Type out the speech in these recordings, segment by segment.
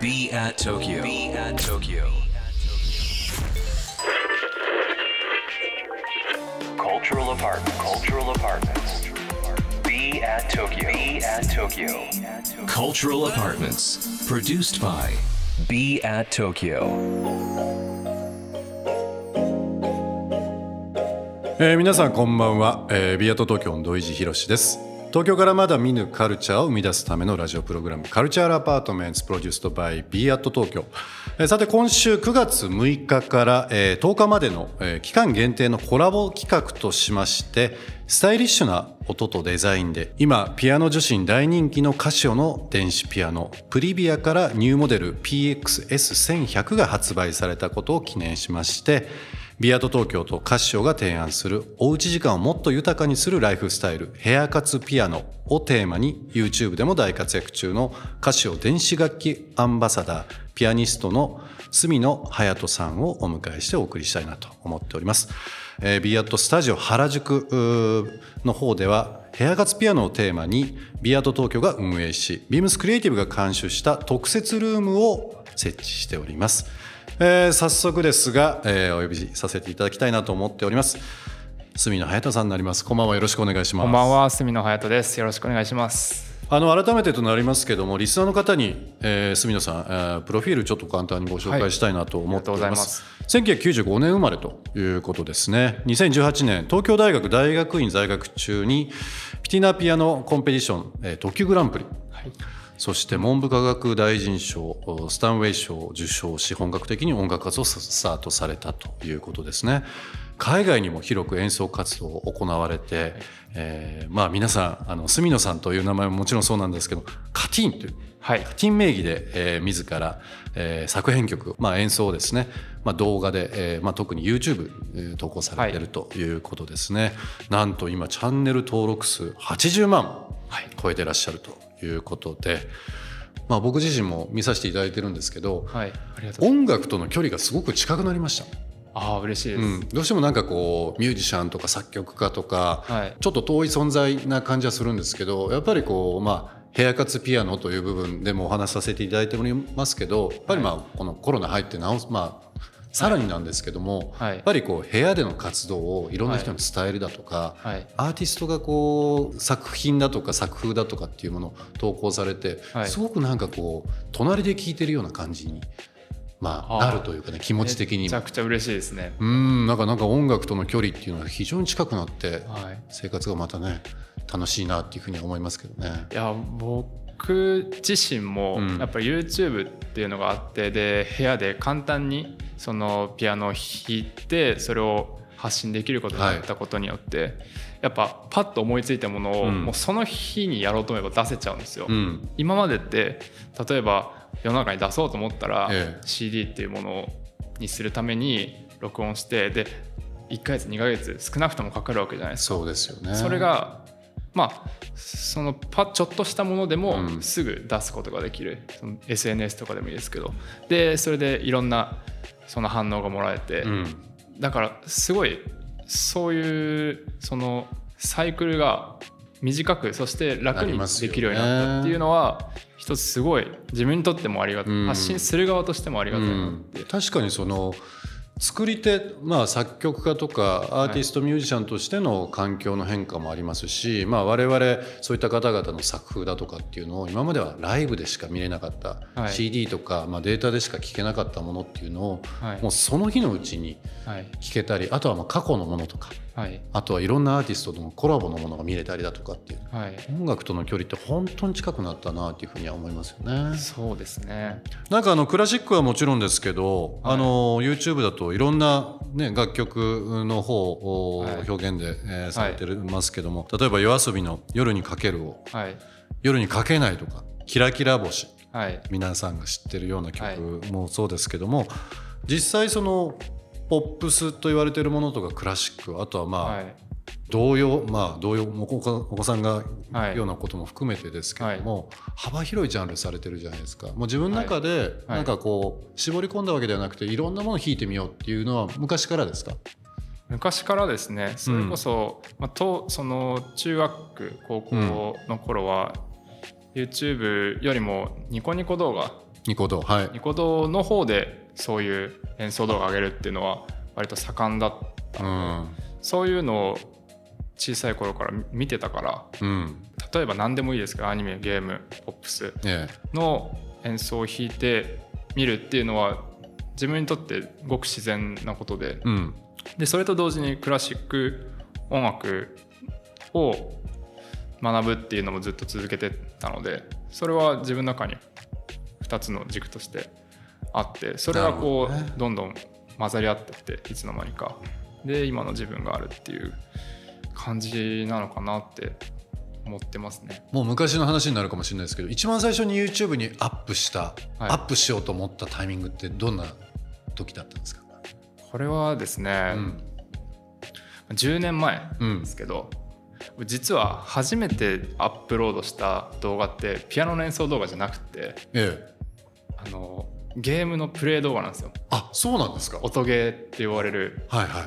Be at Tokyo. Be at Tokyo. Cultural apartment. Cultural apartments. Be at Tokyo. Be at Tokyo. Cultural apartments. Produced by Be at Tokyo. えー皆さんこんばんは、えービアート東京の土井地博です東京からまだ見ぬカルチャーを生み出すためのラジオプログラムカルチャーアパートメンツプロデュースドバイビアート東京、さて今週9月6日から、10日までの、期間限定のコラボ企画としましてスタイリッシュな音とデザインで今ピアノ女子に大人気のカシオの電子ピアノプリビアからニューモデル PXS1100 が発売されたことを記念しましてビアート東京とカシオが提案するおうち時間をもっと豊かにするライフスタイルヘアカツピアノをテーマに YouTube でも大活躍中のカシオ電子楽器アンバサダーピアニストの住野隼人さんをお迎えしてお送りしたいなと思っております。えービアートスタジオ原宿の方ではヘアカツピアノをテーマにビアート東京が運営しビームスクリエイティブが監修した特設ルームを設置しております。えー早速ですが、えーお呼びさせていただきたいなと思っております。住野隼人さんになります。こんばんは。よろしくお願いします。こんばんは、住野隼人です。よろしくお願いします。あの改めてとなりますけどもリスナーの方に、えー、住野さん、えープロフィールちょっと簡単にご紹介したいなと思っております,、1995年生まれということですね。2018年東京大学大学院在学中にピティナピアノコンペティション、えー特級グランプリ。はい。そして文部科学大臣賞スタンウェイ賞を受賞し本格的に音楽活動をスタートされたということですね。海外にも広く演奏活動を行われて、えーまあ皆さんあの住野さんという名前ももちろんそうなんですけどカティーンというはい。カティーン名義で、えー自ら、えー作編曲、まあ、演奏をですね、まあ、動画で、えーまあ、特に YouTube、えー投稿されているということですね、なんと今チャンネル登録数80万はい超えてらっしゃるということで、まあ、僕自身も見させていただいてるんですけどはい。ありがとうございます。音楽との距離がすごく近くなりました、ああ、嬉しいです。うん、どうしてもなんかこうミュージシャンとか作曲家とか、はいちょっと遠い存在な感じはするんですけどやっぱりこうまあヘアカツピアノという部分でもお話しさせていただいておりますけどやっぱりまあこのコロナ入ってなおまあさらになんですけども、はいやっぱりこう部屋での活動をいろんな人に伝えるだとか、はい。アーティストがこう作品だとか作風だとかっていうものを投稿されて、はいすごくなんかこう隣で聴いてるような感じに、まあ、なるというかね気持ち的にもめちゃくちゃ嬉しいですね。うんなんかなんか音楽との距離っていうのが非常に近くなってはい。生活がまたね楽しいなっていうふうに思いますけどね。いや、僕自身もうんやっぱり YouTube っていうのがあって、で、部屋で簡単にそのピアノを弾いて、それを発信できることになったことによって、やっぱパッと思いついたものを、うんもうその日にやろうと思えば出せちゃうんですよ。うん今までって例えば世の中に出そうと思ったら、ええ。CD っていうものにするために録音してで1ヶ月2ヶ月少なくともかかるわけじゃないですか。そうですよね。それがまあそのパちょっとしたものでもうん。すぐ出すことができる、その SNS とかでもいいですけど。でそれでいろんなその反応がもらえて、うん。だからすごいそういうそのサイクルが短くそして楽にできるようになったっていうのは一つすごい自分にとってもありがたい、うん発信する側としてもありがたいなって、確かにその作り手、まあ、作曲家とかアーティストミュージシャンとしての環境の変化もありますし、まあ、我々そういった方々の作風だとかっていうのを今まではライブでしか見れなかった、はい。CD とか、まあ、データでしか聴けなかったものっていうのを、はい。もうその日のうちにはい。聴けたりあとはまあ過去のものとかはい。あとはいろんなアーティストとのコラボのものが見れたりだとかっていう。はい。音楽との距離って本当に近くなったなっていうふうには思いますよね。そうですね。なんかあのクラシックはもちろんですけど、はい。あの YouTube だといろんな、ね、楽曲の方をはい。表現で、えーされてますけども、例えば YOASOBI の「夜にかける」をはい「夜にかけない」とか「キラキラ星はい」皆さんが知ってるようなはい。曲もそうですけども、実際そのポップスと言われてるものとかクラシックあとはまあ、はい。童謡まあ童謡お子お子さんがはいようなことも含めてですけども、幅広いジャンルされてるじゃないですか。もう自分の中ではい。なんかこう絞り込んだわけではなくていろんなものを弾いてみようっていうのは昔からですか？昔からですね。それこそ、まあ、とその中学高校の頃は、YouTube よりもニコニコ動画ニコ動はい。ニコ動の方でそういう演奏動画上げるっていうのは割と盛んだったうので、ん。そういうのを小さい頃から見てたからうん。例えば何でもいいですけどアニメゲームポップスえの演奏を弾いて見るっていうのは自分にとってごく自然なことでえうん。でそれと同時にクラシック音楽を学ぶっていうのもずっと続けてたのでそれは自分の中に2つの軸としてあってそれがこう、どね。どんどん混ざり合ってっていつの間にか。で今の自分があるっていう感じなのかなって思ってますね。もう昔の話になるかもしれないですけど一番最初に YouTube にアップした、はい。アップしようと思ったタイミングってどんな時だったんですか、これはですね、うん。10年前うんですけど、実は初めてアップロードした動画ってピアノの演奏動画じゃなくてええあのゲームのプレイ動画なんですよ。あそうなんですか。音ゲーって言われるはいはい。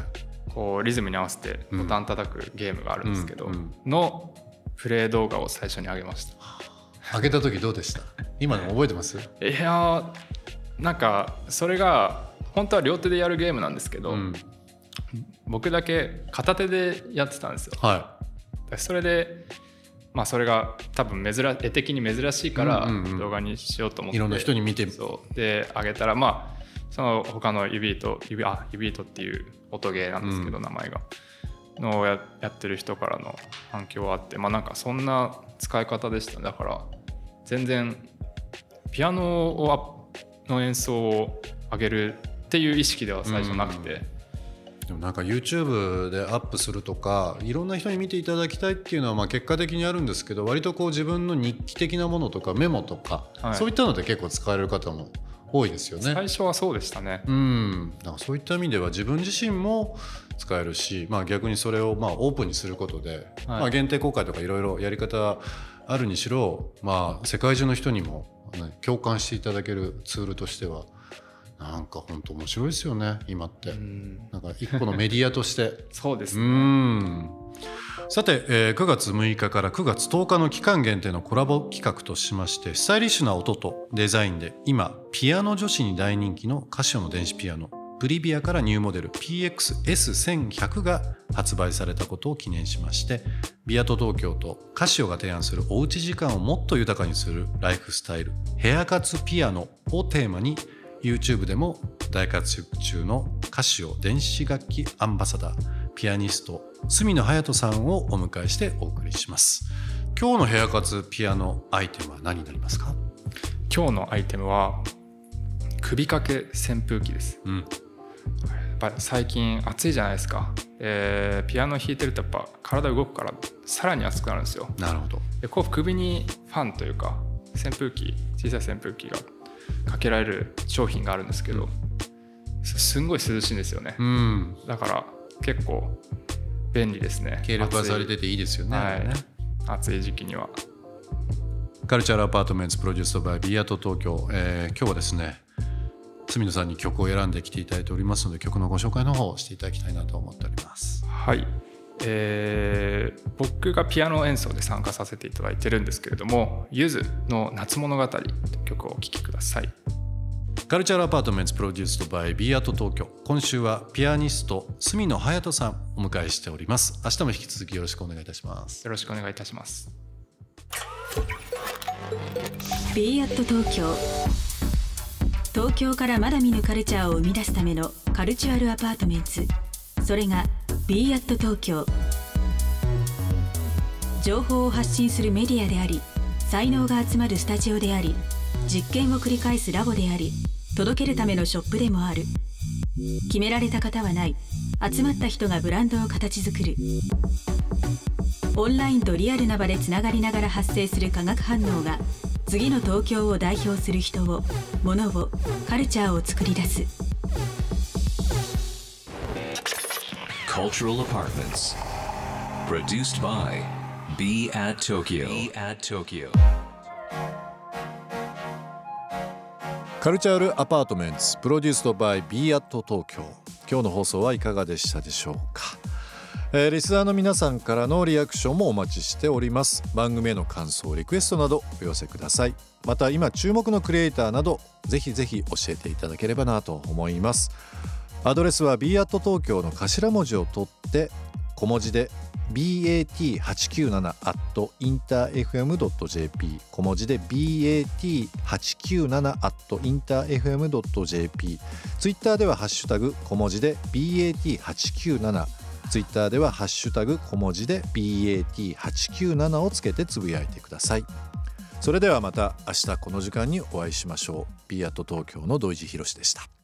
こうリズムに合わせてボタン叩くゲームがあるんですけど、うんうん。のプレイ動画を最初に上げました。開けた時どうでした？今でも覚えてます？いやーなんかそれが本当は両手でやるゲームなんですけど、うん。僕だけ片手でやってたんですよ。はそれでまあそれが多分珍絵的に珍しいからうんうんうん。動画にしようと思って、いいろんな人に見て。そう。で上げたらまあその他の指糸指あ指糸っていう音ゲーなんですけど、うん。名前が。のややってる人からの反響はあってまあなんかそんな使い方でしただから全然ピアノをあの演奏を上げるっていう意識では最初なくて、でもなんか YouTube でアップするとかいろんな人に見ていただきたいっていうのはまあ結果的にあるんですけど割とこう自分の日記的なものとかメモとか、はいそういったので結構使われる方も多いですよね。最初はそうでしたね。うん、だからそういった意味では自分自身も使えるし、まあ、逆にそれをまあオープンにすることで、まあ、限定公開とかいろいろやり方あるにしろ、まあ、世界中の人にも、ね、共感していただけるツールとしてはなんか本当面白いですよね今って、うんなんか一個のメディアとして。う そうですね。んさて、えー9月6日から9月10日の期間限定のコラボ企画としましてスタイリッシュな音とデザインで今ピアノ女子に大人気のカシオの電子ピアノプリビアからニューモデル PXS1100 が発売されたことを記念しましてビアト東京とカシオが提案するおうち時間をもっと豊かにするライフスタイルヘアカツピアノをテーマに YouTube でも大活躍中のカシオ電子楽器アンバサダーピアニスト角野隼人さんをお迎えしてお送りします今日のヘアカツピアノアイテムは何になりますか？今日のアイテムは首掛け扇風機です。うんやっぱり最近暑いじゃないですか。えーピアノ弾いてるとやっぱ体動くからさらに暑くなるんですよ。なるほどでこう首にファンというか扇風機小さい扇風機がかけられる商品があるんですけど、すすんごい涼しいんですよね。うん。だから結構便利ですね。軽量化され暑てていいですよね,、い。はい、暑い時期には。CULTURAL APARTMENTS produced by BE AT TOKYO、えー今日はですね角野さんに曲を選んできていただいておりますので曲のご紹介の方をしていただきたいなと思っております。はい、えー僕がピアノ演奏で参加させていただいてるんですけれども「ゆずの夏物語」という曲をお聴きください。 CULTURAL APARTMENTS produced by BE AT TOKYO。今週はピアニスト角野隼斗さんお迎えしております。明日も引き続きよろしくお願いいたします。よろしくお願いいたします。b アット東京。東京からまだ見ぬカルチャーを生み出すための Cultural Apartments。それが b アット東京。情報を発信するメディアであり才能が集まるスタジオであり実験を繰り返すラボであり届けるためのショップでもある。決められた型はない。集まった人がブランドを形作る。オンラインとリアルな場でつながりながら発生する化学反応が次の東京を代表する人を物をカルチャーを作り出す。Cultural Apartments. Produced by Be at Tokyo. Be at Tokyo. カルチャールアパートメンツプロデュースドバイビーアット東京今日の放送はいかがでしたでしょうか、えー、リスナーの皆さんからのリアクションもお待ちしております番組への感想リクエストなどお寄せくださいまた今注目のクリエイターなどぜひぜひ教えていただければなと思いますアドレスは b アット東京の頭文字を取って小文字で bat897 at interfm.jp 小文字で bat897 at interfm.jp ツイッターではハッシュタグ小文字で bat897 ツイッターではハッシュタグ小文字で BAT897 をつけてつぶやいてください。それではまた明日この時間にお会いしましょう。B アット東京の土井地博でした。